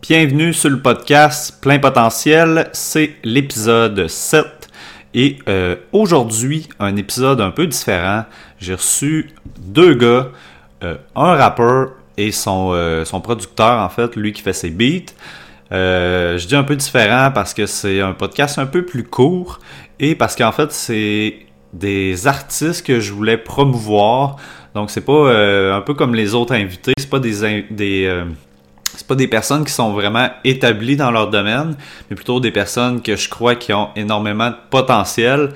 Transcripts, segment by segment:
Bienvenue sur le podcast Plein Potentiel, c'est l'épisode 7. Et euh, aujourd'hui, un épisode un peu différent. J'ai reçu deux gars, euh, un rappeur et son, euh, son producteur, en fait, lui qui fait ses beats. je dis un peu différent parce que c'est un podcast un peu plus court et parce qu'en fait, c'est des artistes que je voulais promouvoir. Donc, c'est pas un peu comme les autres invités, c'est pas des c'est pas des personnes qui sont vraiment établies dans leur domaine, mais plutôt des personnes que je crois qui ont énormément de potentiel.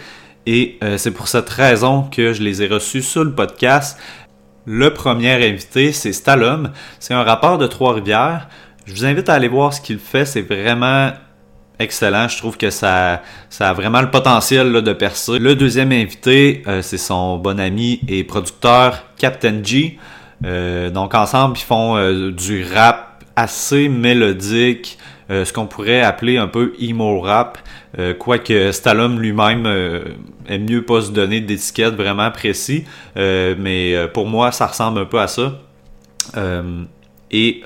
Et euh, c'est pour cette raison que je les ai reçus sur le podcast. Le premier invité, c'est Stalum. C'est un rappeur de Trois-Rivières. Je vous invite à aller voir ce qu'il fait. C'est vraiment excellent. Je trouve que ça, ça a vraiment le potentiel de percer. Le deuxième invité, euh, c'est son bon ami et producteur Captain G. Euh, donc ensemble, ils font du rap assez mélodique, euh, ce qu'on pourrait appeler un peu emo rap, euh, quoique Stallone lui-même euh, aime mieux pas se donner d'étiquette vraiment précis, mais pour moi ça ressemble un peu à ça. et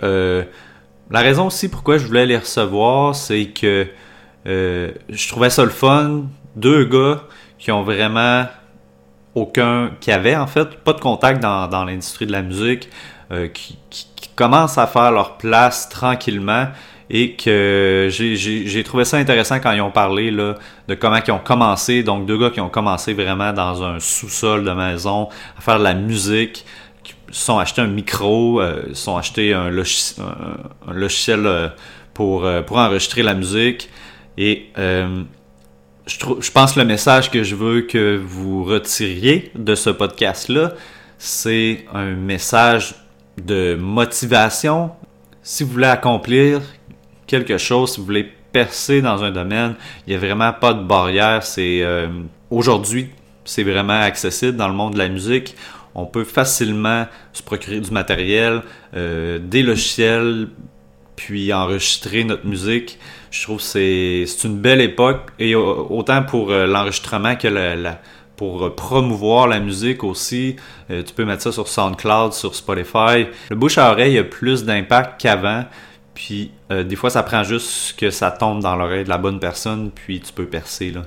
la raison aussi pourquoi je voulais les recevoir, c'est que je trouvais ça le fun, deux gars qui ont vraiment aucun, qui avaient en fait pas de contact dans, dans l'industrie de la musique, qui, qui commencent à faire leur place tranquillement et que j'ai trouvé ça intéressant quand ils ont parlé là, de comment ils ont commencé. Donc, deux gars qui ont commencé vraiment dans un sous-sol de maison à faire de la musique, qui sont achetés un micro, euh, sont achetés un, logiciel euh, pour, euh, pour enregistrer la musique. Et je, je pense que le message que je veux que vous retiriez de ce podcast-là, c'est un message de motivation. Si vous voulez accomplir quelque chose, si vous voulez percer dans un domaine, il n'y a vraiment pas de barrière. C'est euh, aujourd'hui, c'est vraiment accessible dans le monde de la musique. On peut facilement se procurer du matériel, euh, des logiciels, puis enregistrer notre musique. Je trouve que c'est une belle époque, et autant pour euh, l'enregistrement que la pour promouvoir la musique aussi. Euh, tu peux mettre ça sur SoundCloud, sur Spotify. Le bouche à oreille a plus d'impact qu'avant. Puis euh, des fois, ça prend juste que ça tombe dans l'oreille de la bonne personne, puis tu peux percer. Là.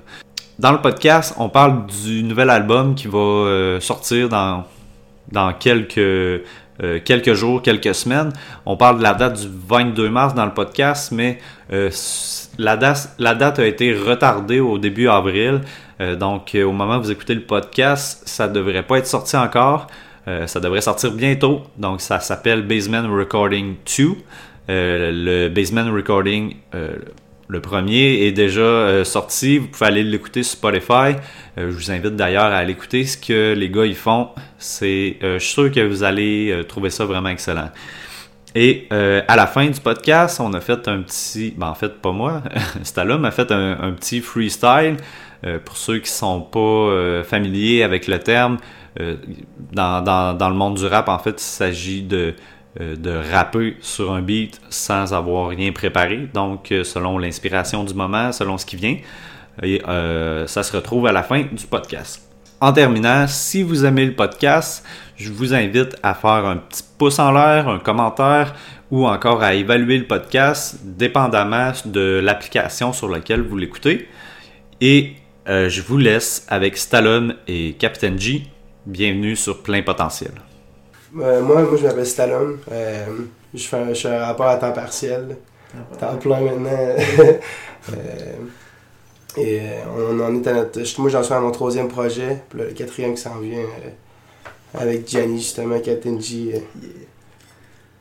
Dans le podcast, on parle du nouvel album qui va euh, sortir dans, dans quelques, quelques jours, quelques semaines. On parle de la date du 22 mars dans le podcast, mais la, date, la date a été retardée au début avril. Euh, donc, euh, au moment où vous écoutez le podcast, ça devrait pas être sorti encore. Euh, ça devrait sortir bientôt. Donc, ça s'appelle Basement Recording 2. le Basement Recording, le premier, est déjà sorti. Vous pouvez aller l'écouter sur Spotify. je vous invite d'ailleurs à aller écouter ce que les gars ils font. C'est, je suis sûr que vous allez trouver ça vraiment excellent. Et à la fin du podcast, on a fait un petit. Ben, en fait, pas moi. Stallum a fait un petit freestyle pour ceux qui sont pas euh, familiers avec le terme, euh, dans, dans, dans, le monde du rap, en fait, il s'agit de, de rapper sur un beat sans avoir rien préparé, donc selon l'inspiration du moment, selon ce qui vient. Et ça se retrouve à la fin du podcast. En terminant, si vous aimez le podcast, je vous invite à faire un petit pouce en l'air, un commentaire ou encore à évaluer le podcast dépendamment de l'application sur laquelle vous l'écoutez. Et euh, je vous laisse avec Stallone et Captain G. Bienvenue sur Plein Potentiel. Euh, moi, moi, je m'appelle Stallone. Euh, je, fais un, je un rapport à temps partiel. Temps plein maintenant. et on en est à notre. Moi, j'en suis à mon troisième projet. Puis le quatrième qui s'en vient avec Gianni, justement, Captain G.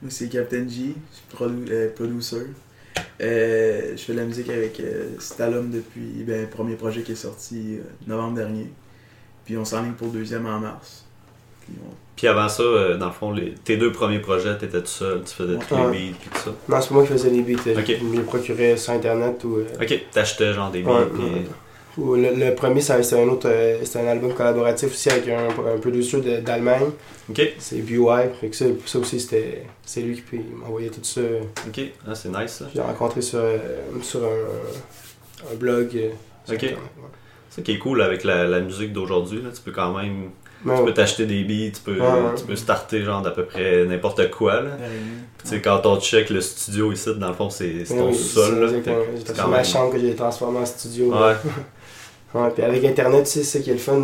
Moi, c'est Captain G. Je suis producer. Euh, je fais de la musique avec euh, Stalum depuis ben, le premier projet qui est sorti euh, novembre dernier. Puis on s'enligne pour le deuxième en mars. Puis, avant ça, dans le fond, tes deux premiers projets, t'étais tout seul, tu faisais tous les beats puis tout ça. Non, c'est moi qui faisais les beats. Je me les procurais sur internet ou. Ok, t'achetais genre des beats. Le, premier, c'est un autre, euh, c'est un album collaboratif aussi avec un, un producer d'Allemagne. Ok. C'est BY. Fait que ça, ça aussi, c'était, c'est lui qui m'envoyait tout ça. Ok, ah, c'est nice ça. J'ai rencontré sur, euh, sur un, un blog. Euh, ok. Ça qui est cool avec la, la musique d'aujourd'hui, tu peux quand même tu peux t'acheter des beats, tu peux, Ouais, ouais. tu peux starter genre d'à peu près n'importe quoi. Là. Derrière. Tu sais, quand on check le studio ici, dans le fond, c'est c'est ton oui, sol. c'est là. c'est ma même- chambre que j'ai transformée en studio. Ouais, puis avec Internet, tu sais, c'est ça qui est le fun.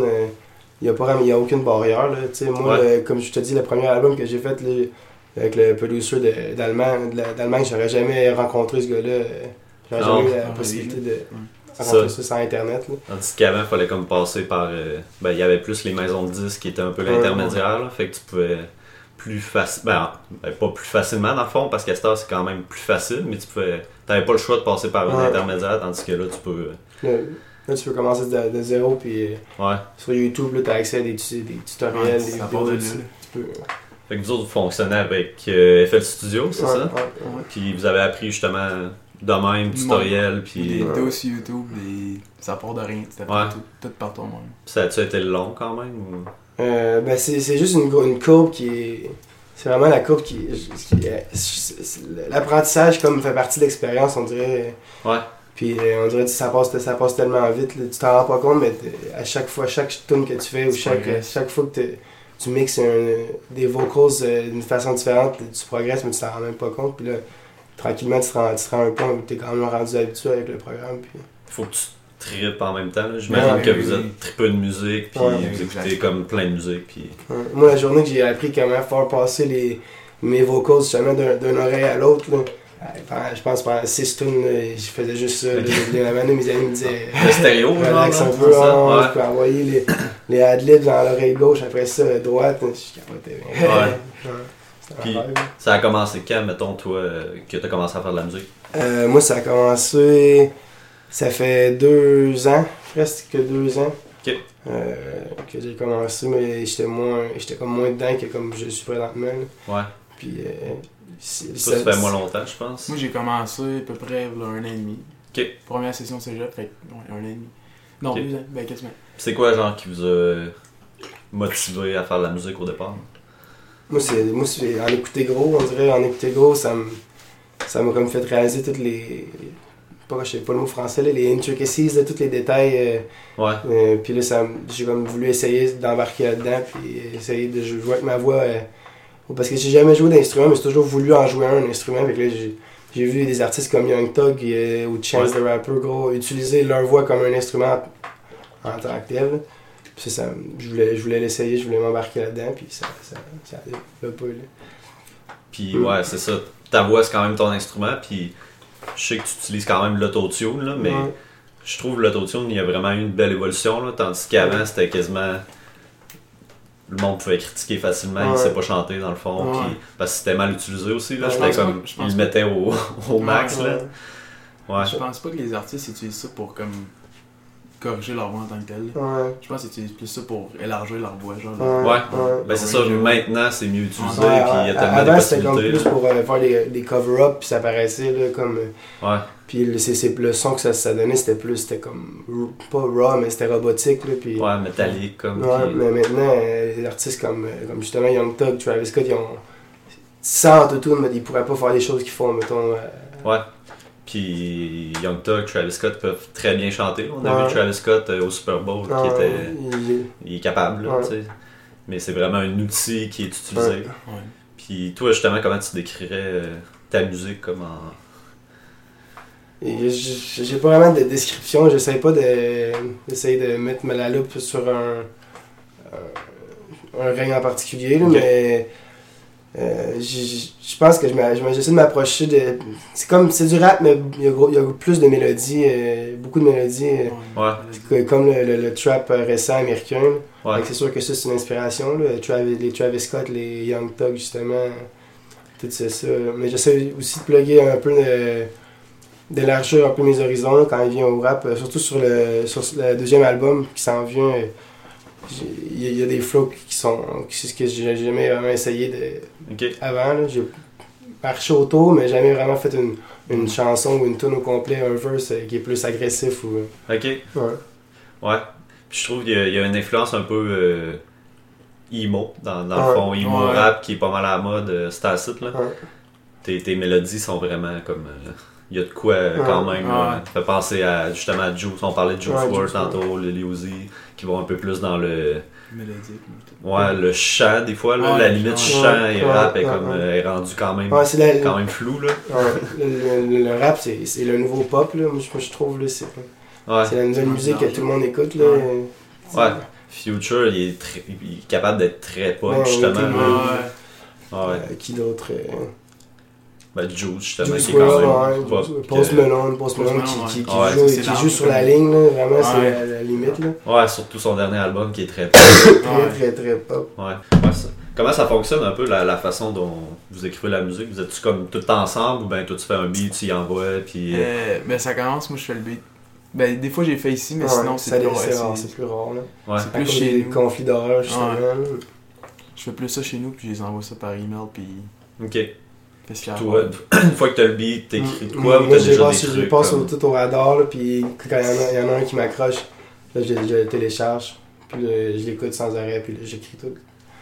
Il n'y a, pas vraiment- y a aucune barrière. Là. Tu sais, Moi, Ouais. le- comme je te dis, le premier album que j'ai fait là, avec le producer d'Allemagne, d'Allemagne, j'aurais jamais rencontré ce gars-là. euh, J'aurais jamais eu la possibilité de rencontrer ça, sans Internet. Là. Tandis qu'avant, il fallait comme passer par. euh, ben, il y avait plus les maisons de disques qui étaient un peu l'intermédiaire. là. Fait que tu pouvais plus facilement. Ben, ben, pas plus facilement dans le fond, parce qu'à cette heure, c'est quand même plus facile, mais tu pouvais. T'avais pas le choix de passer par un intermédiaire, tandis que là, tu peux. Là, tu peux commencer de, de zéro, puis euh, Ouais. sur YouTube, tu as accès à des, tu- des tutoriels, Ouais, des ça vidéos. de tu- peux- Fait que vous autres, vous fonctionnez avec euh, FL Studio, c'est Ouais, ça? ouais, ouais. Puis vous avez appris justement de même, tutoriel, Puis puis des vidéos sur YouTube, des... ça part de rien. Tu t'apprends Ouais. tout, tout par toi-même. ça a-tu été long quand même? Ou... Euh, ben c'est c'est juste une, courbe qui est. C'est vraiment la courbe qui. est- L'apprentissage, comme fait partie de l'expérience, on dirait. Ouais. Puis euh, on dirait que ça passe, ça passe tellement vite. là. tu t'en rends pas compte, mais t'es- à chaque fois, chaque tune que tu fais ou Tu chaque, chaque fois que tu mixes un- des vocals euh, d'une façon différente, tu progresses, mais tu t'en rends même pas compte. Puis là, tranquillement, tu te rends, tu te rends à un point où t'es quand même rendu habitué avec le programme. Puis... Faut que tu tripes en même temps. là. J'imagine Ouais, que oui, vous oui. êtes tripeux de musique, puis Ouais, vous écoutez comme plein de musique, puis... Ouais. Moi, la journée que j'ai appris comment faire passer les, mes vocals justement d'un d'une oreille à l'autre, je pense pendant 6 tunes, là, je faisais juste ça. là. Ok. Les- La manée, mes amis me disaient Le stéréo, genre, relax un non? peu, ça? hein, Ouais. je peux envoyer les, les adlibs dans l'oreille gauche, après ça, droite. Je capotais. Ouais. Ouais. Puis-. Ça a commencé quand, mettons, toi, euh, que t'as commencé à faire de la musique? Euh, moi, ça a commencé. Ça fait deux ans, presque deux ans. Ok. euh, que j'ai commencé, mais j'étais moins. J'étais comme moins dedans que comme je suis présentement. là. Ouais. Puis. Euh, Ça, ça fait moins longtemps, je pense. Moi, j'ai commencé à peu près là, un an et demi. Ok. Première session cégep, fait un an et demi. Non, deux ans, ben quasiment. C'est quoi, genre, qui vous a motivé à faire de la musique au départ? Moi, c'est, moi c'est en écouter gros, on dirait, en écouter gros, ça me, ça m'a comme fait réaliser toutes les, pas, je sais pas le mot français, là, les intricacies, là, tous les détails. euh, Ouais. euh, puis là, ça, me- j'ai comme voulu essayer d'embarquer là-dedans, puis essayer de jouer avec ma voix. euh, parce que j'ai jamais joué d'instrument, mais j'ai toujours voulu en jouer un, un instrument. J'ai, vu des artistes comme Young Thug euh, ou Chance the Rapper, gros, utiliser leur voix comme un instrument en tant que tel. Puis ça, je voulais, je voulais l'essayer, je voulais m'embarquer là-dedans, puis ça, ça, ça, l'a pas, là. Puis Mm. ouais, c'est ça. Ta voix, c'est quand même ton instrument, puis je sais que tu utilises quand même l'autotune, là, mais je trouve l'autotune, il y a vraiment eu une belle évolution, là, tandis qu'avant, c'était quasiment... Le monde pouvait critiquer facilement, il Ouais. sait pas chanter dans le fond, Ouais. puis parce que c'était mal utilisé aussi, là, c'était pense comme... je Ils le mettaient au, au max, Ouais, là. Ouais. Je pense pas que les artistes utilisent ça pour comme corriger leur voix en tant que tel. Ouais. Je pense qu'ils utilisent plus ça pour élargir leur voix, genre. Ouais. Ouais. Ouais. Ben c'est ça, maintenant, c'est mieux utilisé, Ouais, puis il y a tellement Avant, de c'était comme plus pour euh, faire des, des cover-up, puis ça paraissait là, comme. euh, Ouais. Puis le, c'est, le son que ça, ça donnait, c'était plus. C'était comme. Pas raw, mais c'était robotique, là. Puis, Ouais, métallique, comme... Ouais, puis- mais maintenant, euh, les artistes comme, euh, comme justement Young Thug, Travis Scott, ils ont. Sans autotune, mais ils pourraient pas faire les choses qu'ils font, mettons. euh, Ouais. Puis Young Thug, Travis Scott peuvent très bien chanter. On a Ouais. vu Travis Scott euh, au Super Bowl qui était. il- Il est capable, là, tu sais. Mais c'est vraiment un outil qui est utilisé. Ouais. Ouais. Puis toi, justement, comment tu décrirais ta musique comme en. J'ai pas vraiment de description, j'essaie pas de d'essayer de mettre la loupe sur un, un, un règne en particulier, là, mais euh, je pense que je m'a- je m'a- j'essaie de m'approcher de. C'est comme c'est du rap, mais il y y a plus de mélodies, euh, beaucoup de mélodies, euh, Ouais. comme le, le- le trap euh, récent américain. Ouais. C'est sûr que ça, c'est une inspiration. Là. Travis- les Travis Scott, les Young Thug, justement. Tout c'est ça. Mais j'essaie aussi de plugger un peu, de- d'élargir un peu mes horizons quand il vient au rap. euh, Surtout sur le, sur le deuxième album qui s'en vient. euh, Il y, a- il y a des flows qui sont. C'est ce que j'ai jamais vraiment essayé de, avant. J'ai marché autour, mais jamais vraiment fait une, une chanson ou une tune au complet, un verse euh, qui est plus agressif. Ou, Ok. ouais. Ouais. Puis je trouve qu'il y, a- il y a une influence un peu euh, emo, dans, dans le fond. Emo Ouais. rap qui est pas mal à la mode, euh, c'est là. Ouais. Tes, tes mélodies sont vraiment comme. euh, Il y a de quoi euh, Ouais. quand même. là. Ouais. Ça fait penser à justement à Juice. On parlait de Juice Ouais, tantôt, Lil Uzi, qui vont un peu plus dans le Mélodique. Ouais, le chant, des fois, là, Ouais, la limite ouais, chant et ouais, rap est, comme, ouais. euh, est rendu quand même, la- quand même flou, là. Ouais, le, le- le rap, c'est c'est le nouveau pop, là. Moi, je, trouve, là, c'est la nouvelle musique que tout le monde écoute, là. Ouais. Ouais. Future, il est, très- il est capable d'être très pop, Ouais, justement. là. Ouais, Ouais. Euh, qui d'autre euh, Ben, Juice, justement, Juice qui est quand même ouais. Post Malone, Post Malone, qui, ouais. qui, qui Ouais, joue, qui joue sur la ligne, là. Vraiment, c'est Ouais. la, la limite, là. Ouais, surtout son dernier album qui est très pop. Très, Ouais. très, très pop. Ouais. Ouais, ça- Comment ça fonctionne un peu la, la façon dont vous écrivez la musique? Vous êtes-tu comme tout ensemble ou ben toi tu fais un beat, tu y envoies puis. Euh, ben ça commence, moi je fais le beat. Ben des fois j'ai fait ici, mais Ouais, sinon ça c'est plus, rare, c'est- c'est plus rare, là. Ouais. c'est plus chez des nous. conflits d'horaire, justement. Je fais plus ça chez nous, puis je les envoie ça par email, puis Ok. Qu'est-ce qu'il y a? à Toi, une fois que t'as le beat, t'écris de quoi ou Moi, t'as je les déjà des passe, je les trucs passe au- comme- tout au radar, là, puis quand il y, en a- il y en a un qui m'accroche, là, je, je le télécharge, puis là, je l'écoute sans arrêt, puis là, j'écris tout.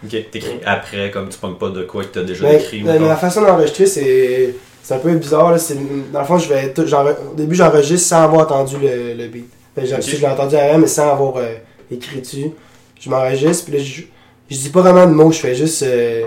Ok, t'écris après, comme tu pognes pas de quoi que t'as déjà Mais, écrit. mais mettons. la façon d'enregistrer, c'est c'est un peu bizarre. Là. c'est- Dans le fond, je vais tout- j'enre- au début, j'enregistre sans avoir entendu le, le beat. Fait que j'ai- Ok. Je l'ai entendu avant, mais sans avoir euh, écrit dessus. Je m'enregistre, puis là, je, je dis pas vraiment de mots, je fais juste euh,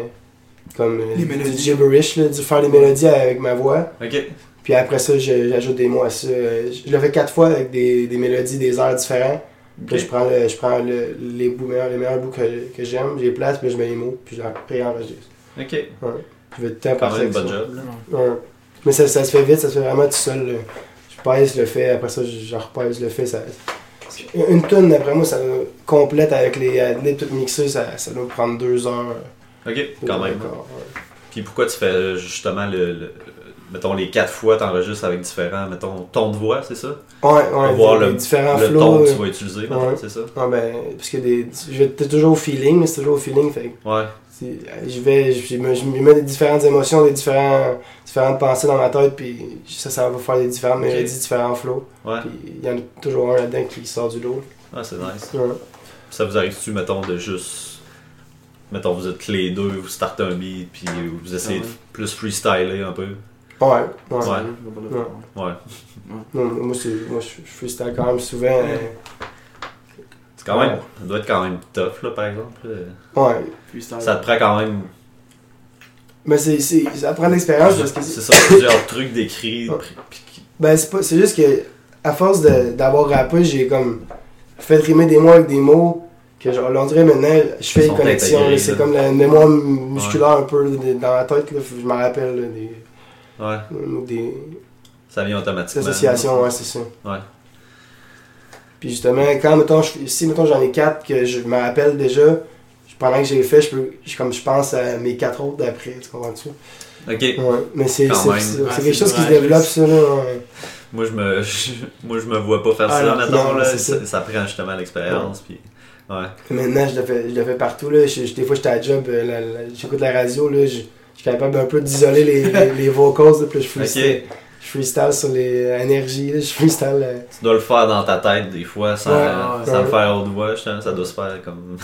comme euh, Les du gibberish, là, du faire les mélodies avec ma voix. Ok. Puis après ça, je- j'ajoute des mots à ça. Je le fais quatre fois avec des, des mélodies, des airs différents. Puis je prends, le- je prends le- les, bouts meilleurs, les meilleurs bouts que, que j'aime, je les place, puis je mets les mots, puis je les réenregistre. Ok. Je vais tout le temps partir ça. job. là. Ouais. Ouais. Mais ça, ça se fait vite, ça se fait vraiment tout seul. là. Je pèse le fait, après ça, je, je repèse le fait. Ça... Une tonne, d'après moi, ça complète avec les adlibs tout mixés, ça, ça doit prendre deux heures. Ok, quand même. Encore, ouais. Puis pourquoi tu fais euh, justement le, le- mettons les quatre fois t'enregistres avec différents mettons ton de voix c'est ça? Ouais, ouais, Pour voir le- différents le flows. ton que tu euh, vas utiliser ouais. c'est ça? Ouais, ben, parce que des, t'es toujours au feeling, mais c'est toujours au feeling. Fait ouais c'est- je vais, je, me, je me mets des différentes émotions, des différents, différentes pensées dans ma tête, puis ça, ça va faire des différentes Ok. mélodies, différents flows. ouais Puis il y en a toujours un là-dedans qui sort du lot. ah c'est nice Ouais. ça vous arrive-tu mettons de juste mettons vous êtes les deux vous startez un beat puis vous essayez Ah ouais. de plus freestyler un peu Ouais, ouais. Ouais. Ouais. ouais Non, moi, c'est, moi je, freestyle quand même souvent. euh, c'est quand même Ouais. ça doit être quand même tough là par exemple euh, ouais. Freestyle. ça te prend quand même Mais c'est, c'est, ça prend de l'expérience parce que c'est c'est, ça plusieurs trucs d'écrit Ouais. puis qui- ben, c'est, pas, c'est juste que à force de, d'avoir rappé, j'ai comme fait rimer des mots avec des mots que genre, on dirait maintenant, je fais des sont connexions. c'est comme la mémoire musculaire un peu dans la tête. Là, je me rappelle là, des, ouais des, ça vient des automatiquement associations, ouais, c'est ça. Ouais. Puis justement, quand mettons, je- si mettons, j'en ai quatre que je me rappelle déjà, pendant que j'ai fait, je peux, je, comme je pense à mes quatre autres d'après, tu comprends-tu? ok Ouais, mais c'est quelque chose qui se développe, ça, là. ouais. Moi, je me, moi, je me vois pas faire Ah, ça, non, mettons, non, là. c'est Ça, ça. ça prend justement l'expérience, puis... Ouais. Maintenant, je le fais, je le fais partout, là. Je- je- des fois, j'étais à job, euh, j'écoute la radio, là. Je, je suis capable un peu d'isoler les, les, les vocals, là, puis je freestyle, je freestyle sur les énergies, là. Je freestyle. euh, Tu dois le faire dans ta tête, des fois, sans, Ouais, sans ouais. le faire haute voix. Ça doit se faire comme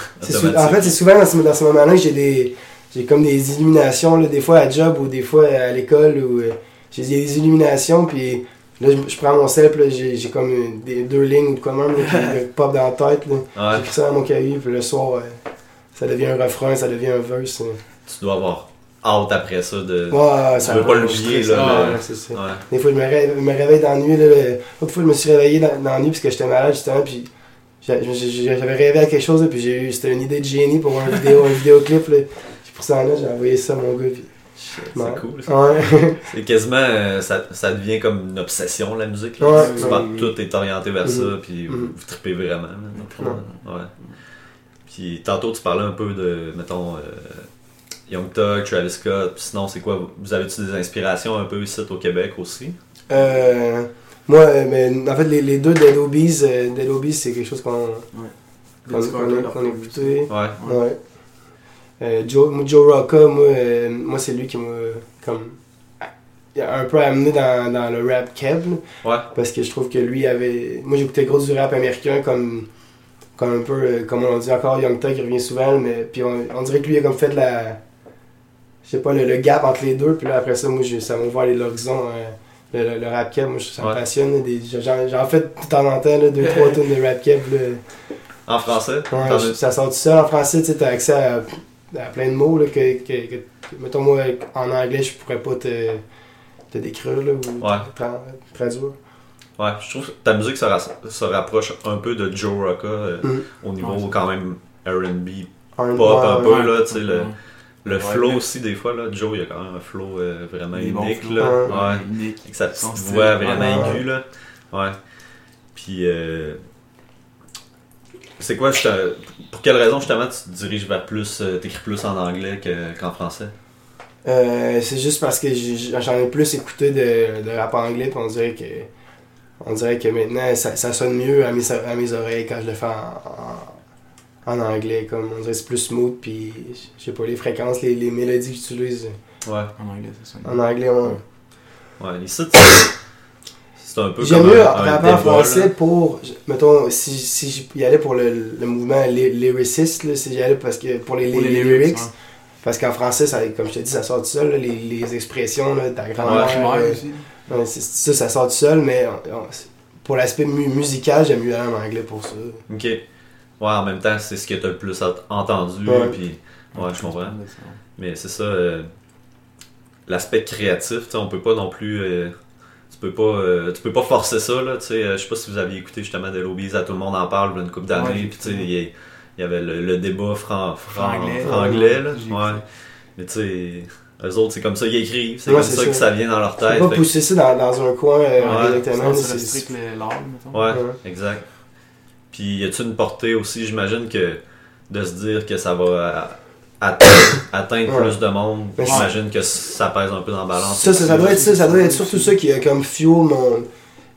en fait, c'est souvent dans ce, dans ce moment-là que j'ai des. J'ai comme des illuminations, là, des fois à job ou des fois à l'école, où euh, j'ai des illuminations, puis là, je, je prends mon puis là, j'ai j'ai comme des, deux lignes ou quoi de même, là, qui me pop dans la tête, là. J'écris ça dans mon cahier, puis le soir, euh, ça devient un refrain, ça devient un verse. euh. Tu dois avoir hâte après ça de... Ouais, ça veux pas l'oublier, là, Ouais, le- c'est ça. Ouais. Des fois, je me, ré- me réveille dans la nuit. L'autre fois, je me suis réveillé dans, dans la nuit parce que j'étais malade, justement, puis j'avais rêvé à quelque chose, là, puis j'ai eu, c'était une idée de génie pour un vidéo, un vidéoclip, là. Puis pour ça, là, j'ai envoyé ça à mon gars, puis... C'est Ouais. cool, ça. Ouais. C'est quasiment... euh, ça, ça devient comme une obsession, la musique, là. Ouais. Souvent, tout est orienté vers ça, puis vous, Mhm. vous tripez vraiment, là, Ouais. Puis tantôt, tu parlais un peu de, mettons... euh, Young Thug, Travis Scott, puis sinon, c'est quoi? Vous avez-tu des inspirations un peu ici au Québec aussi? Euh, moi, euh, mais, en fait, les, les deux Dead Obies, euh, Dead c'est quelque chose qu'on a, écouté. Ouais. Euh, Joe, Joe Rocca, moi, euh, moi c'est lui qui m'a comme un peu amené dans, dans le rap keb là, Ouais. parce que je trouve que lui avait moi j'écoutais gros du rap américain comme comme un peu euh, comme on dit encore Young Thug qui revient souvent mais puis on, on dirait que lui a comme fait de la je sais pas le, le gap entre les deux puis là après ça moi j'ai- ça m'a ouvert euh, le, le- le rap keb moi ça me Ouais. passionne j'en fais de temps en temps là, deux trois tonnes de rap là. En français? Ouais, je- as- ça sort tout seul. En français, tu t'as accès à, à plein de mots là, que, que, que- mettons moi, en anglais, je pourrais pas te, te décrire là, ou Ouais. tra- traduire. Ouais, je trouve que ta musique se, ra- se rapproche un peu de Joe Rocca euh, Mm. au niveau Ouais, quand même R&B. Pop un peu, là, tu sais, le, Ouais, flow aussi, des fois, là. Joe, il a quand même un flow euh, vraiment unique, là. Ouais. Ouais. Unique. Avec sa petite voix vraiment Ouais. aiguë, là. Ouais. Puis, euh, c'est quoi, je te- pour quelle raison, justement, tu te diriges vers plus, euh, t'écris plus en anglais que- qu'en français? Euh, c'est juste parce que j'en ai plus écouté de, de rap anglais, puis on dirait que on dirait que maintenant ça, ça sonne mieux à mes, à mes oreilles quand je le fais en, en, en anglais. Comme on dirait que c'est plus smooth, puis je sais pas, les fréquences, les, les mélodies que j'utilise Ouais. En anglais, ça. en anglais, on, Ouais, ici, c'est- un peu J'aime mieux rapper en français là. pour, mettons, si, si j'y allais pour le, le mouvement ly- lyriciste, là, si j'y allais parce que, pour les, Pour les, lyrics, lyrics, ouais. parce qu'en français, ça, comme je te dis, ça sort tout seul, là, les, les expressions, là, ta grand-mère, euh, aussi. ouais, c'est- ça, ça sort tout seul, mais on- on- pour l'aspect mu- musical, j'aime mieux aller en anglais pour ça. Ok. Ouais, en même temps, c'est ce que t'as le plus ent- entendu, Ouais. puis... Ouais, je comprends. Mais c'est ça, euh, l'aspect créatif, tu sais, on peut pas non plus. euh, tu peux pas, euh, tu peux pas forcer ça, là, tu sais. euh, je sais pas si vous aviez écouté justement Dead Obies, à tout le monde en parle, une couple d'années, Ouais, puis tu sais, il y, avait le, le débat franc, franc, Franglais. franglais, là. Ouais. Mais tu sais, eux autres, c'est comme ça qu'ils écrivent, c'est Ouais, comme ça, ça. que ça vient dans leur Tu peux tête. pas fait que- pousser ça dans, dans un coin euh, Ouais, directement. Tu c'est- l'art, mettons. Ouais, Ouais. exact. Puis y a-tu une portée aussi, j'imagine que de se dire que ça va atteindre, atteindre Ouais. plus de monde, j'imagine que ça pèse un peu dans la balance. Ça, ça, ça doit être ça, ça doit être surtout ça qui a comme fuel mon.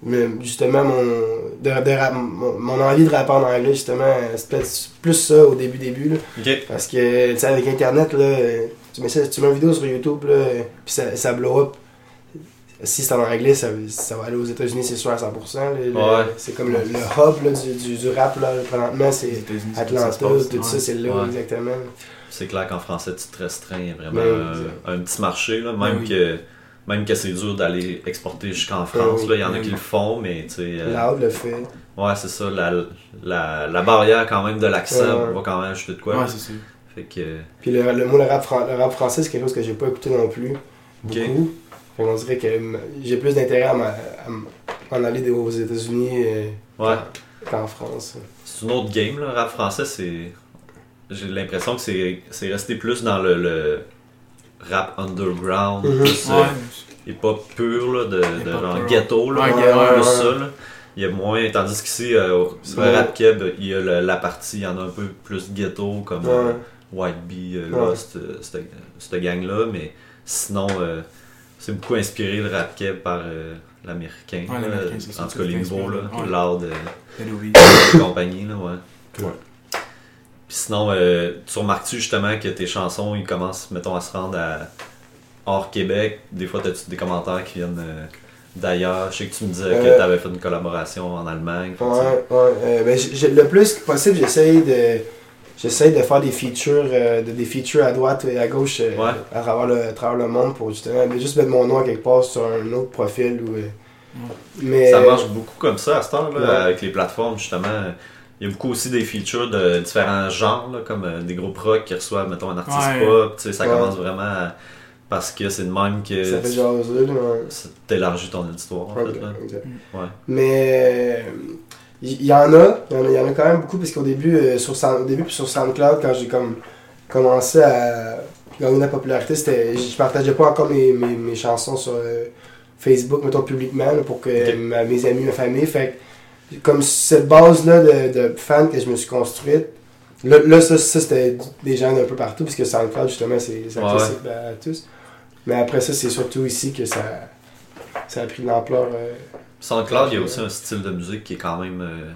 me- Justement, mon, de, de rap- mon, mon envie de rapper en anglais, justement, c'est peut-être plus ça au début, début, là. Parce que, tu sais, avec Internet, là, tu mets, ça, tu mets une vidéo sur YouTube, là, puis ça, ça blow up. Si c'est en anglais, ça, ça va aller aux États-Unis, c'est sûr à 100%. là. Le- Ouais. C'est comme le, le hub là, du, du, du rap, là, présentement, c'est Atlanta, tout ouais. ça, c'est là, Ouais. exactement. C'est clair qu'en français, tu te restreins vraiment Ben, euh, un petit marché, là, même, oui. que, même que c'est dur d'aller exporter jusqu'en France. oui. là, Il y en a Ben qui le font, mais tu sais. euh, le fait. ouais, c'est ça. La, la, la barrière quand même de l'accent Ouais. va quand même ajouter de quoi. Ouais, c'est sûr. fait que. Puis le, le, moi, le rap, fran- le rap français, c'est quelque chose que j'ai pas écouté non plus. Ok. Beaucoup. Fait qu'on dirait que j'ai plus d'intérêt à, à en aller aux États-Unis euh, Ouais. qu'en France. C'est une autre game, là. Rap français, c'est. J'ai l'impression que c'est c'est resté plus dans le, le rap underground, Mhm. plus euh, Ouais. hip-hop pur, là, de, de genre pur. ghetto, là. Ouais, plus ça, là. Il y a moins, tandis qu'ici, euh, C'est le rap keb, il y a le- la partie, il y en a un peu plus ghetto, comme euh. White Bee, cette, cette gang-là, mais sinon, euh, c'est beaucoup inspiré le rap keb par euh, l'américain. En tout cas, les nouveaux, euh, Hello, et compagnie, là, ouais. Puis sinon, euh, tu remarques-tu justement que tes chansons, ils commencent, mettons, à se rendre à hors Québec? Des fois, t'as-tu des commentaires qui viennent euh, d'ailleurs? Je sais que tu me disais que Euh, t'avais fait une collaboration en Allemagne. Ouais. Euh, ben, le plus possible, j'essaye de. J'essaie de faire des features, euh, de, des features à droite et à gauche euh, Ouais. à, travers le, à travers le monde pour justement mais juste mettre mon nom quelque part sur un autre profil. Ou, euh, mais, Ça marche beaucoup comme ça à cette heure, là, Ouais. avec les plateformes, justement. Il y a beaucoup aussi des features de différents genres, là, comme euh, des groupes rock qui reçoivent, mettons, un artiste Ouais. pop. tu sais, Ça Ouais. commence vraiment à- parce que c'est de même que Ça fait tu jaser, là. ouais. ça t'élargit ton auditoire, en fait. Là. Ouais. Mais il y, y en a, il y en a, il y en a quand même beaucoup parce qu'au début, euh, sur, Sound- au début puis sur SoundCloud, quand j'ai comme commencé à gagner de la popularité, c'était, je partageais pas encore mes, mes, mes chansons sur euh, Facebook, mettons publiquement, là, pour que Ok. ma- mes amis, ma famille. Fait que, comme cette base-là de, de fans que je me suis construite, là, là ça, ça, c'était des gens d'un peu partout, parce que SoundCloud, justement, c'est c'est Ouais, accessible à tous. Mais après ça, c'est surtout ici que ça, ça a pris de l'ampleur. euh, SoundCloud, il y a aussi un style de musique qui est quand même. euh,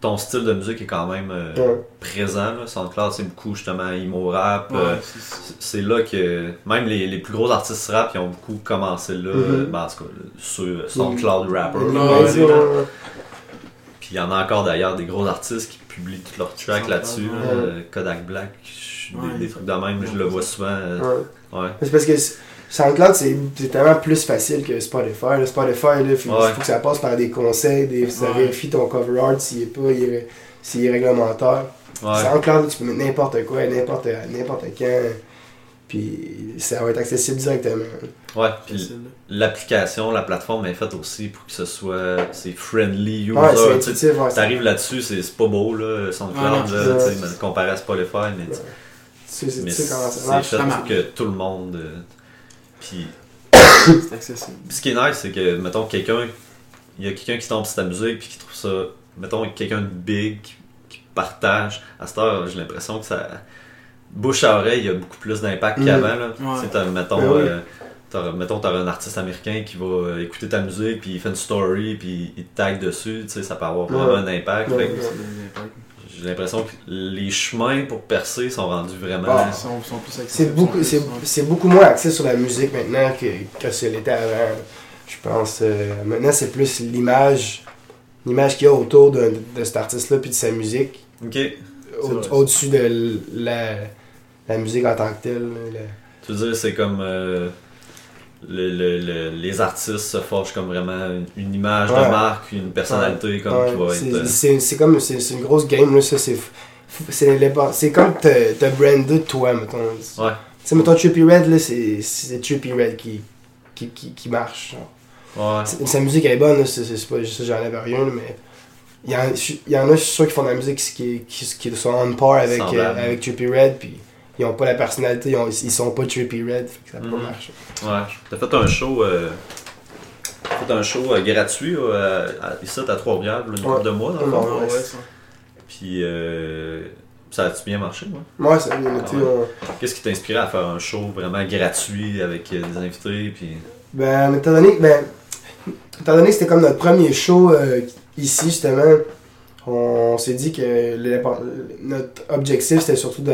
ton style de musique est quand même euh, ouais. présent. Là. SoundCloud, c'est beaucoup justement emo rap. Ouais, euh, c'est- là que même les, les plus gros artistes rap, ils ont beaucoup commencé là. Ben, en tout cas, sur SoundCloud Rapper. Il y en a encore d'ailleurs des gros artistes qui publient tous leurs tracks là-dessus. ouais. Euh, Kodak Black, des, trucs de même, je le vois souvent. euh, Ouais. ouais. C'est parce que SoundCloud, c'est tellement plus facile que Spotify. Là, Spotify, il faut, Ouais. faut que ça passe par des conseils, des, ça Ouais. vérifie ton cover art s'il est pas irré- s'il est réglementaire. Ouais. SoundCloud, tu peux mettre n'importe quoi, n'importe n'importe quand. Puis ça va être accessible directement. Ouais, puis l'application, la plateforme est faite aussi pour que ce soit c'est friendly user. Ouais, c'est tu sais, intuitif. Ouais, T'arrives là-dessus, c'est pas beau là, SoundCloud, non, là, mais comparé à Spotify, mais, ça c'est fait Ça pour que tout le monde. euh, puis C'est accessible. Puis ce qui est nice, c'est que, mettons, quelqu'un, il y a quelqu'un qui tombe sur ta musique puis qui trouve ça, mettons, quelqu'un de big qui, qui partage. À cette heure, j'ai l'impression que ça, bouche à oreille, il y a beaucoup plus d'impact Mm. qu'avant. Ouais. Mettons, Ben oui. euh, t'auras- mettons, t'auras un artiste américain qui va euh, écouter ta musique puis il fait une story puis il te tag dessus, tu sais, ça peut avoir Ouais. vraiment un impact. Fait j'ai l'impression que les chemins pour percer sont rendus vraiment. Ah. Ils sont, sont plus accessibles. C'est beaucoup, c'est, plus- ouais. c'est beaucoup moins axé sur la musique maintenant que, que ce l'était avant. Je pense. euh, maintenant, c'est plus l'image, l'image qu'il y a autour de, de cet artiste-là puis de sa musique, Ok. au- vrai. au-dessus de la, la musique en tant que telle. Tu veux dire, c'est comme. euh, le- le- le- les artistes se forgent comme vraiment une, image Ouais. de marque, une personnalité comme Ouais, qui va c'est, être. euh, c'est, c'est comme c'est, c'est une grosse game là, ça c'est c'est, c'est comme te, te brander toi mettons. Tu Ouais. sais mettons Trippy Red là c'est, c'est Trippy Red qui qui, qui, qui marche. genre. Ouais. Sa musique elle est bonne, là, c'est c'est pas ça, j'enlève rien, là, mais il y, en, il y en a, je suis sûr, qui font de la musique qui, qui, qui sont on par avec, euh, avec Trippy Red, puis ils ont pas la personnalité, ils, ont- ils sont pas Trippy Red, fait que ça peut Mhm. pas marcher. Ouais. T'as fait un show. Euh, t'as fait un show euh, gratuit euh, à, ici à Trois-Rivières, une Ouais. couple de mois dans le Ouais. fond. Ah ouais, ça. Puis euh, ça a-tu bien marché, moi? Moi, ça a bien été. Ah ouais. on- Qu'est-ce qui t'a inspiré à faire un show vraiment gratuit avec euh, des invités? Puis... Ben, étant donné, que- ben, étant donné que c'était comme notre premier show euh, ici, justement, on s'est dit que le- notre objectif c'était surtout de.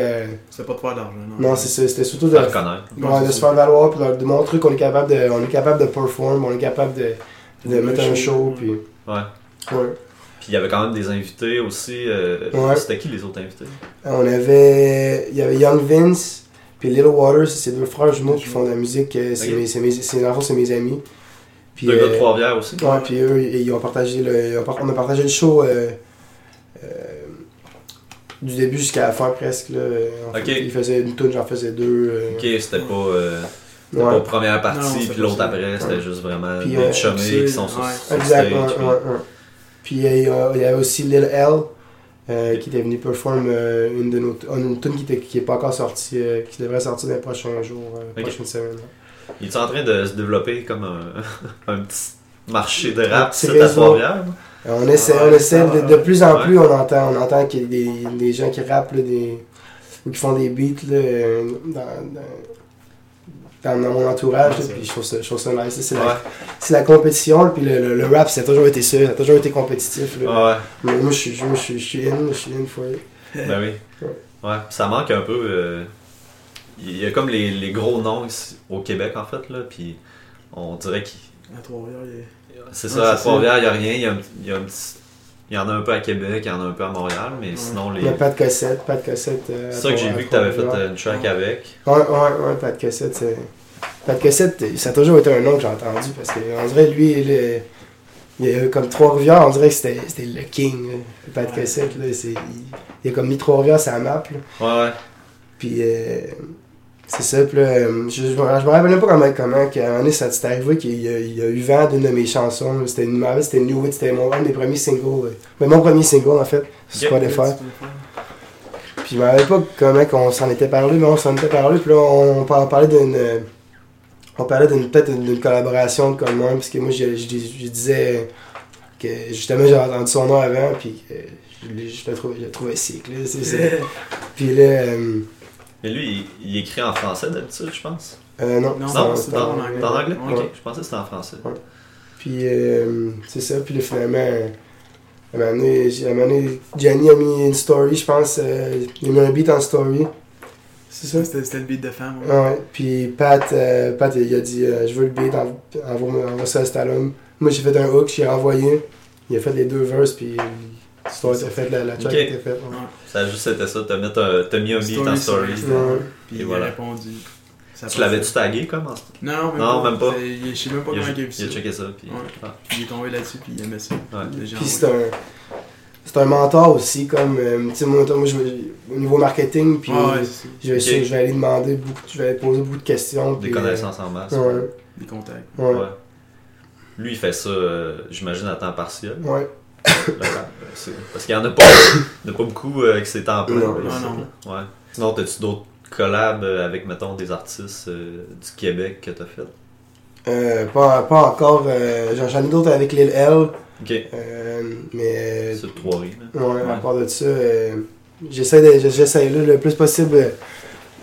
C'est pas de faire d'argent, non? Non, c'est ça, c'était surtout de, de se faire valoir, puis de, montrer qu'on est capable de, on est capable de perform, on est capable de, de mettre un show. show, puis. Ouais. Ouais. Puis il y avait quand même des invités aussi. euh, Ouais. C'était qui les autres invités? On avait. Il y avait Young Vince, puis Little Waters, c'est deux frères jumeaux qui font de la musique. euh, C'est Ok. mes, c'est mes, mes amis. Puis, Deux gars de euh, Trois-Rivières aussi? Ouais, puis eux, ils ont partagé le, on a partagé le show euh, euh, du début jusqu'à la fin presque. Là. En fait, ils faisaient une tune, j'en faisais deux. euh, Ok, c'était pas, euh, c'était ouais. pas première partie, puis l'autre ça. après, c'était juste vraiment Puis, des euh, chumés qui sont sur, ouais. sur stage. puis- il y, il avait aussi Lil L euh, qui était venu perform euh, une de nos une tune qui, était, qui est pas encore sortie, euh, qui devrait sortir dans les prochains jours, euh, Ok. prochaines semaines. Il est en train de se développer comme un, un petit marché de rap, c'est à. Trois-Rivières? Euh, On essaie, on essaie de, de plus en Ouais. plus, on entend, on entend qu'il y a des, des gens qui rappent, là, des, ou qui font des beats là, euh, dans, dans, dans mon entourage. Ouais, là, puis je trouve ça, je trouve ça nice. C'est Ouais. la, c'est la compétition, puis le, le, le rap, ça a toujours été ça, ça a toujours été compétitif. Là. Ouais, Mais moi, je je suis, je suis in, je suis in for it. ben oui. Ouais. Ouais, ça manque un peu. euh, Il y a comme les, les gros noms au Québec, en fait, là, puis on dirait qu'il. À Trois-Rivières, il y a- C'est Ouais, ça, à Trois-Rivières, il n'y a rien. Il y, a, il y a un petit- il y en a un peu à Québec, il y en a un peu à Montréal, mais sinon, les. Il y a pas de cassette, pas de cassette. euh, C'est ça que j'ai vu que tu avais fait euh, une track Ouais. avec. Ouais, ouais, ouais, pas de cassette. c'est- Pas de cassette, ça a toujours été un nom que j'ai entendu parce qu'on dirait, lui, il, est- il y a comme Trois-Rivières, on dirait que c'était c'était le king. là. Pas de cassette, là, c'est- il, il a comme mis Trois-Rivières sur la map. Là. Ouais, ouais. Puis euh, c'est ça, puis là, euh, je, je, me je me rappelle même pas comment, comment qu'à un moment donné, ça s'est arrivé qu'il y a, il y a eu vent d'une de mes chansons. C'était une mauvaise, c'était New Wit, c'était mon, un des premiers singles. euh, mais mon premier single en fait, sur. Spotify. Puis je me rappelle pas comment qu'on s'en était parlé, mais on s'en était parlé, puis là on, on parlait d'une. euh, On parlait d'une peut-être d'une collaboration de commun, parce que moi je, je, disais que justement j'avais entendu son nom avant, puis je, le trouvais, je le trouvais sick, là, c'est ça. Puis là, euh, Mais lui, il, il écrit en français d'habitude, je pense. euh, non, Non, c'est Non, en- c'est anglais. en anglais? Ouais. Ok, je pensais que c'était en français. Puis euh, c'est ça, puis là, finalement, à un moment donné, Gianni a mis une story, je pense, euh, il a mis un beat en story. C'est ça? C'était le beat de femme. ouais. Ouais, puis Pat, euh, Pat il a dit euh, Je veux le beat, envoie, envoie, envoie ça à Stallone. Moi j'ai fait un hook, j'ai envoyé. Il a fait les deux verses, puis l'histoire était faite, la, la track Ok. était faite. ouais. Ça a juste été ça, t'as mis, un- t'as mis un beat en story. Story, Ouais. Puis Et il voilà. a répondu. Ça Tu l'avais-tu tagué comme en- Non, non, même Non, pas. même pas. Je sais même pas il, a, comment il a vu il a ça. checké ça. Puis... Ouais. Ah. Il est tombé là-dessus, puis il aimait ça. Ouais. Puis c'est un. C'est un mentor aussi, comme. euh, tu sais, moi, moi, je au niveau marketing, puis Ouais, ouais, ça. je, vais, Ok. je vais aller demander beaucoup, je vais aller poser beaucoup de questions. Des puis, connaissances en masse. euh, ouais, Des contacts. ouais, Ouais. Lui, il fait ça, euh, j'imagine, à temps partiel. ouais. Parce qu'il y en a pas, il y en a pas beaucoup euh, que c'est temps plein. Non, là, non, non. Ouais. Sinon, as-tu d'autres collabs euh, avec, mettons, des artistes euh, du Québec que t'as fait? Euh, pas, pas encore. euh, j'en- ai d'autres avec Lil L. Ok. euh, mais. C'est de Trois-Rives. là. Ouais, à part de ça, euh, j'essaie j'essaie là, le plus possible.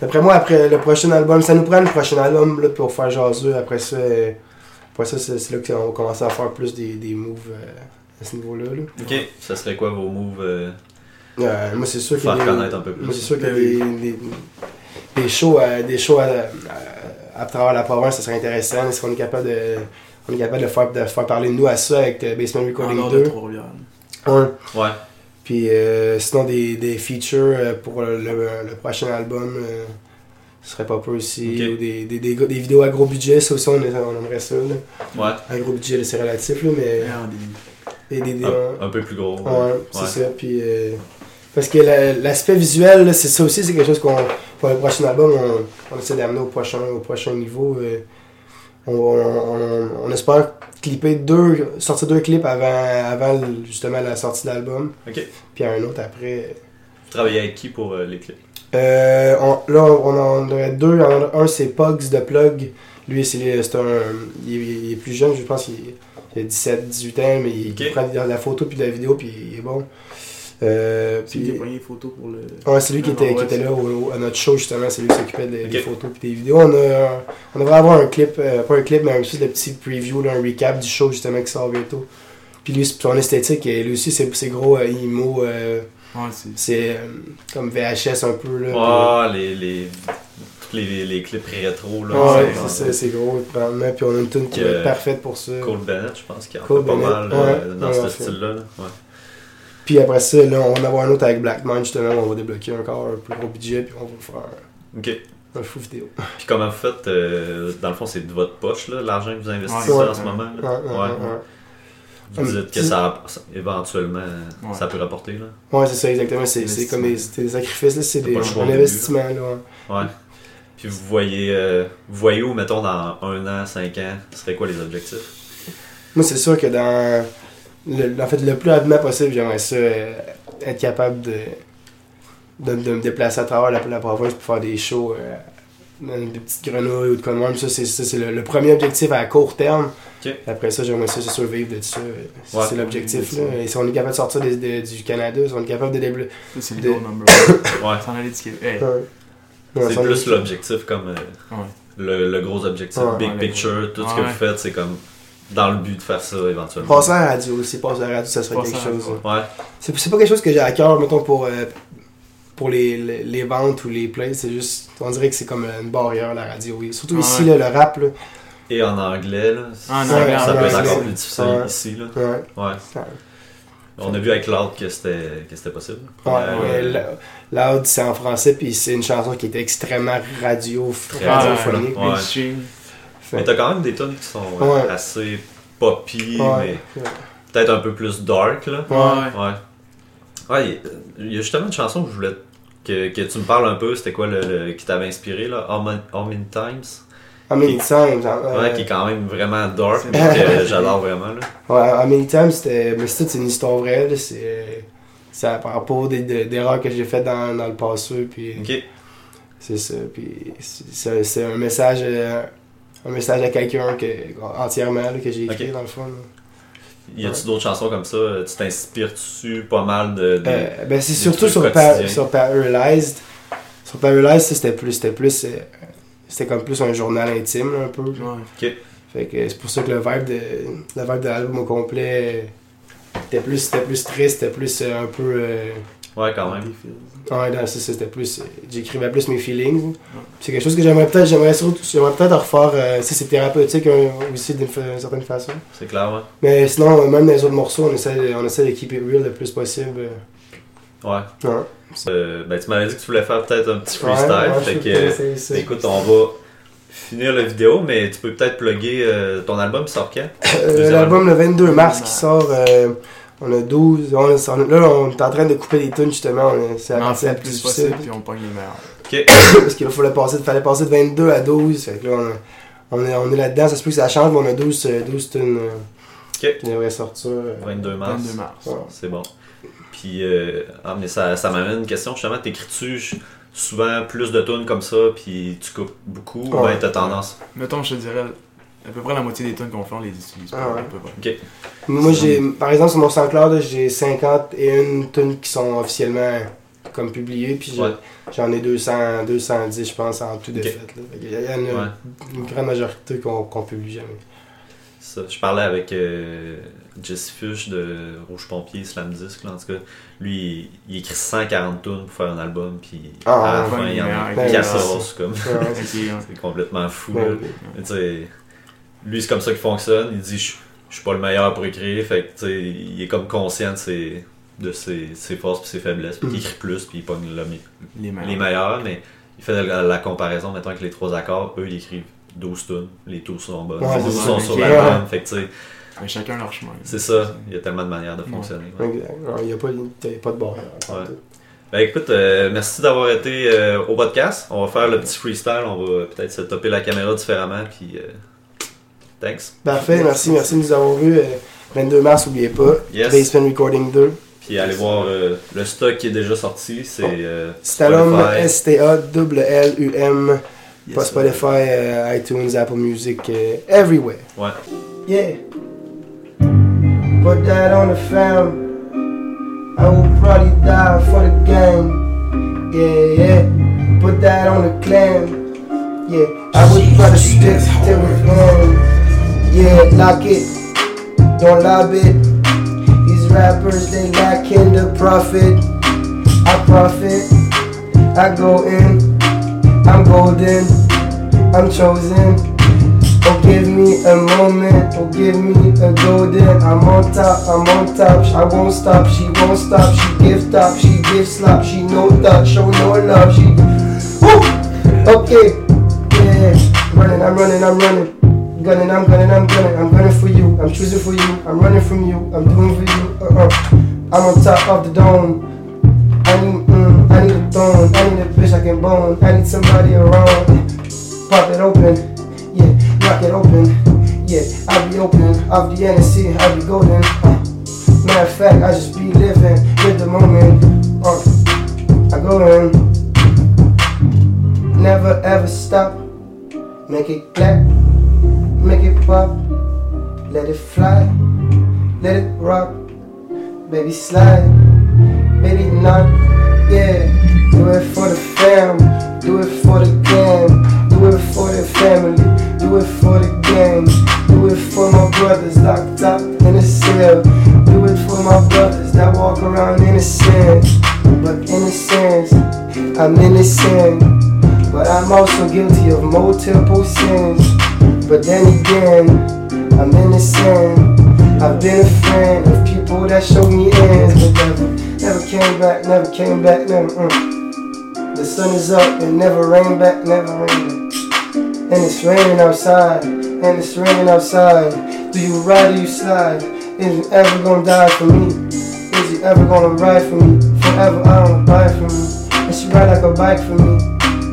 D'après moi, après le prochain album, ça nous prend le prochain album là, pour faire jaseux. Après ça, euh, après ça c'est là qu'on va commencer à faire plus des, des moves euh, à ce niveau-là. là. Ok. Ça serait quoi vos moves euh, Euh, moi, c'est sûr pour que. faire des- connaître un peu plus? Moi, c'est sûr que Ben des, oui. des, des shows, à, des shows à, à- à travers la province, ça serait intéressant. Est-ce qu'on est capable de. On est capable de faire, de faire parler de nous à ça avec euh, Basement En Recording de 2. Trois-Rivières. Ouais. Ouais. Puis euh, sinon, des, des features pour le, le- le prochain album, euh, ce serait pas peu aussi. Ou des, des, des, des vidéos à gros budget, ça aussi, on, on aimerait ça. Là. Ouais. À gros budget, c'est relatif, là, mais. Ah, des- Et des, des- Un, un peu plus gros. ouais, c'est ça. Puis, euh, parce que la- l'aspect visuel, c'est ça aussi, c'est quelque chose qu'on. Pour le prochain album, on, on essaie d'amener au prochain, au prochain niveau. euh, on, on, on- espère clipper deux, sortir deux clips avant, avant justement la sortie de l'album. Ok. Puis un autre après. Tu travaillais avec qui pour euh, les clips? Euh, on- là, on en aurait deux. Un, c'est Pugs de Plug. Lui, c'est un. Il, est- il est plus jeune, je pense. Il a 17, 18 ans, mais il, prend de la photo puis de la vidéo, puis il est bon. Euh, C'est lui qui a pris une photo pour le. ouais, c'est lui qui Ah, était, qui était là au- au- à notre show, justement. C'est lui qui s'occupait des, photos puis des vidéos. On, a, on devrait avoir un clip, euh, pas un clip, mais un espèce de petit preview, là, un recap du show, justement, qui sort bientôt. Puis lui, son esthétique, lui aussi, c'est c'est gros euh, emo. euh, Ouais, c'est. euh, comme VHS un peu. Là, puis- Ah, les, les, les, les clips rétro. Là, Ouais, c'est- c'est ça, c'est gros, vraiment. Puis on a une tune qui être parfaite pour ça. Cole Bennett, je pense qu'il en Cole fait pas Bennett, mal là, ouais, dans ouais, ce style-là. Ouais. Puis après ça, là, on va en avoir un autre avec Blackman, justement, où on va débloquer encore un plus gros budget, puis on va faire Ok. un fou vidéo. Puis comment vous faites, euh, dans le fond, c'est de votre poche, là, l'argent que vous investissez Ouais. en ce moment? Ouais, Là. ouais, ouais. ouais. Vous Hum, dites que tu- ça, ça- éventuellement, Ouais. ça peut rapporter. Là? Ouais, c'est ça, exactement. C'est c'est comme des, c'est des sacrifices, là, c'est des, pas un investissement. Là, ouais. Puis vous voyez, euh, vous voyez où, mettons, dans un an, cinq ans, ce serait quoi les objectifs? Moi, c'est sûr que dans. Le, en fait, le plus rapidement possible, j'aimerais ça euh, être capable de, de, de me déplacer à travers la, la province pour faire des shows euh, dans des petites grenouilles ou de quoi de même. Ça, c'est le, le premier objectif à court terme. Après ça, j'aimerais ça survivre de ça. C'est Ouais. c'est l'objectif. Là. Et si on est capable de sortir des- du Canada, si on est capable de c'est le De- goal number one. Ouais. S'en aller du Québec. Ouais. C'est plus l'objectif comme euh, Ouais. le, le gros objectif, Ouais, big ouais, picture, tout ce que Ouais. vous faites, c'est comme dans le but de faire ça éventuellement. Passer à la radio aussi, passer à la radio, ça serait Passer quelque chose. Ouais, C'est c'est pas quelque chose que j'ai à cœur, mettons, pour, euh, pour les, les, les ventes ou les plays. C'est juste, on dirait que c'est comme une barrière, la radio. Oui. Surtout Ouais. ici, là, le rap, là. et en anglais, là, Ah, en ça, anglais, ça en peut être encore plus difficile Ouais. ici. Là. Ouais. On a vu avec l'autre que c'était que c'était possible. Ouais, Loud, c'est en français, puis c'est une chanson qui est extrêmement radio, Très radiophonique. Ouais. Mais t'as quand même des tonnes qui sont euh, assez poppy, Ouais. mais peut-être un peu plus dark. Là. Ouais. Ouais. Ouais, il y a- il y a justement une chanson que je voulais que, que tu me parles un peu. C'était quoi le, le- qui t'avait inspiré là? How Many, How Many Times? En many times. en- Ouais, euh, qui est quand même vraiment dark, mais que j'adore vraiment. Là. Ouais, many times, c'était. Mais c'est une histoire vraie. C'est. C'est à propos des, des- d'erreurs que j'ai faites dans, dans le passé, puis. Ok. C'est ça. Puis c'est- un message, euh, un message à quelqu'un que, entièrement là, que j'ai écrit Ok. dans le fond. là. Y a-tu d'autres chansons comme ça Tu t'inspires-tu pas mal de. de- Euh, ben c'est surtout sur, quotidiens? Pa- sur Paralyzed. Sur Paralyzed, ça, c'était plus, c'était plus, euh, c'était comme plus un journal intime là, un peu. Ouais. Fait que c'est pour ça que le vibe de, le vibe de l'album au complet, c'était plus, c'était plus triste, c'était plus euh, un peu, euh, Ouais, quand même. Ouais, non, c'est ça, c'était plus, euh, j'écrivais plus mes feelings. C'est quelque chose que j'aimerais peut-être, j'aimerais surtout, j'aimerais peut-être refaire, euh, si c'est thérapeutique hein, aussi d'une fa- certaine façon. C'est clair, ouais. Mais sinon, même dans les autres morceaux, on essaie, de- on essaie de keep it real le plus possible. euh. Ouais. Ouais. Euh, ben, tu m'avais dit que tu voulais faire peut-être un petit freestyle. Ouais, ouais, fait que, écoute, on va, finir la vidéo, mais tu peux peut-être plugger euh, ton album qui sort quand? Euh, L'album le 22 mars qui sort. euh, on a 12. On, est- on est- là, on est en train de couper des tunes justement. C'est la en partie la plus difficile. possible, puis on pogne les meilleurs. Parce qu'il fallait passer, fallait passer de 22 à 12. Fait que là, on, on est, on est là-dedans. Ça se peut que ça change, mais on a 12, euh, 12 tunes euh, Ok. qui devraient sortir. euh, 22 mars. 22 mars. Ouais. C'est bon. Puis, euh, ah, mais ça, ça m'amène une question. Justement, t'écris-tu souvent plus de tunes comme ça, puis tu coupes beaucoup, ou Ouais. bien t'as tendance? Mettons, je te dirais, à peu près la moitié des tunes qu'on fait, on les utilise pas. Ah ouais. à peu près. Moi, j'ai, par exemple, sur mon SoundCloud, j'ai 51 tunes qui sont officiellement comme publiées, puis j'ai- Ouais. j'en ai 200, 210, je pense, en tout de Ok. fait. là. Qu'il y a une, grande majorité qu'on qu'on publie jamais. Ça, je parlais avec euh, Jesse Fuchs de Rouge Pompier, Slam Disc, là, en tout cas. Lui, il, il écrit 140 tunes pour faire un album, puis Ah, à la ouais. fin, il y en a Ouais, 14, comme. Ouais, ouais. C'est complètement fou. ouais, là. ouais. Mais lui, c'est comme ça qu'il fonctionne. Il dit, je je suis pas le meilleur pour écrire. Fait que, tu sais, il est comme conscient de ses, de ses, ses forces et ses faiblesses. Puis il écrit plus, puis il pogne le Les meilleurs. les meilleurs. Mais il fait la, la comparaison, maintenant que les trois accords, eux, ils écrivent 12 tunes. Les 12 sont bonnes. Ouais, les 12 c'est sont sur l'album. Fait que, tu sais, Chacun leur chemin. c'est ça. Il y a tellement de manières de fonctionner. ouais. Exact. Alors, Il n'y a pas, a pas de barrière. Ouais. Ben écoute, euh, merci d'avoir été euh, au podcast. On va faire le petit freestyle. On va peut-être se topper la caméra différemment. Puis, euh, thanks. Parfait, merci, merci de nous avoir vus. euh, 22 mars, n'oubliez pas. Yes. Basement Recording 2. Puis allez voir euh, le stock qui est déjà sorti, c'est euh, Stalum, Spotify. S-T-A-L-L-U-M. Yes. Spotify, euh, iTunes, Apple Music, euh, everywhere. Ouais. Yeah. Put that on the fam. I will probably die for the gang. Yeah, yeah. Put that on the clan. Yeah, I would rather stick till the end. Yeah, lock it. Don't lob it. These rappers, they lacking the profit. I profit. I go in. I'm golden. I'm chosen. A moment, oh, give me a golden. I'm on top, I'm on top. I won't stop, she won't stop. She give top, she give slap. She no thought, show no love. She, woo, okay, yeah. Running, I'm running, I'm running. Gunning, I'm gunning, I'm gunning. I'm gunning for you, I'm choosing for you. I'm running from you, I'm doing for you. Uh-uh. I'm on top of the dome. I need, mm, I need a throne. I need a bitch I can bone. I need somebody around. Pop it open, yeah, rock it open, yeah. I be open off the NSC, I be golden. Uh, matter of fact, I just be living with the moment. Uh, I go in, never ever stop. Make it clap, make it pop, let it fly, let it rock, baby slide, baby knock, yeah. Do it for the fam, do it for the gang, do it for the family, do it for the do it for my brothers locked up in a cell, do it for my brothers that walk around innocent, but innocence, I'm innocent, but I'm also guilty of multiple sins. But then again, I'm innocent. I've been a friend of people that showed me ends, but never, never came back, never came back, never. mm. The sun is up and never rain back, never rain. And it's raining outside, and it's raining outside. Do you ride or you slide? Is you ever gonna die for me? Is you ever gonna ride for me? Forever I don't buy for me. And she ride like a bike for me.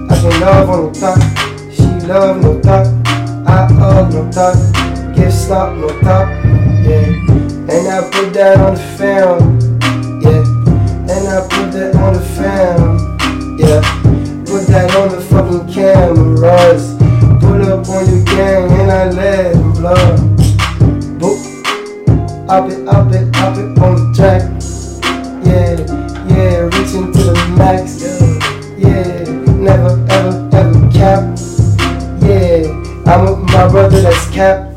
I can love on no thought. She love no thought. I hug no thought. Give slop no thought. Yeah. And I put that on the film. Yeah. And I put that on the film. Yeah. Put that on the fucking cameras. Pull up on your gang and I let them blood. Boop. Up it, up it, up it on the track. Yeah, yeah, reaching to the max. Yeah, never, ever, ever cap. Yeah, I'm with my brother that's cap.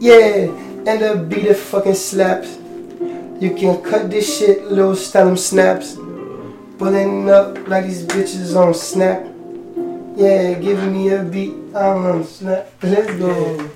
Yeah, and the beat it fucking slaps. You can cut this shit, little style snaps. Pulling up like these bitches on snap. Yeah, give me a beat, I'm on snap. Let's go.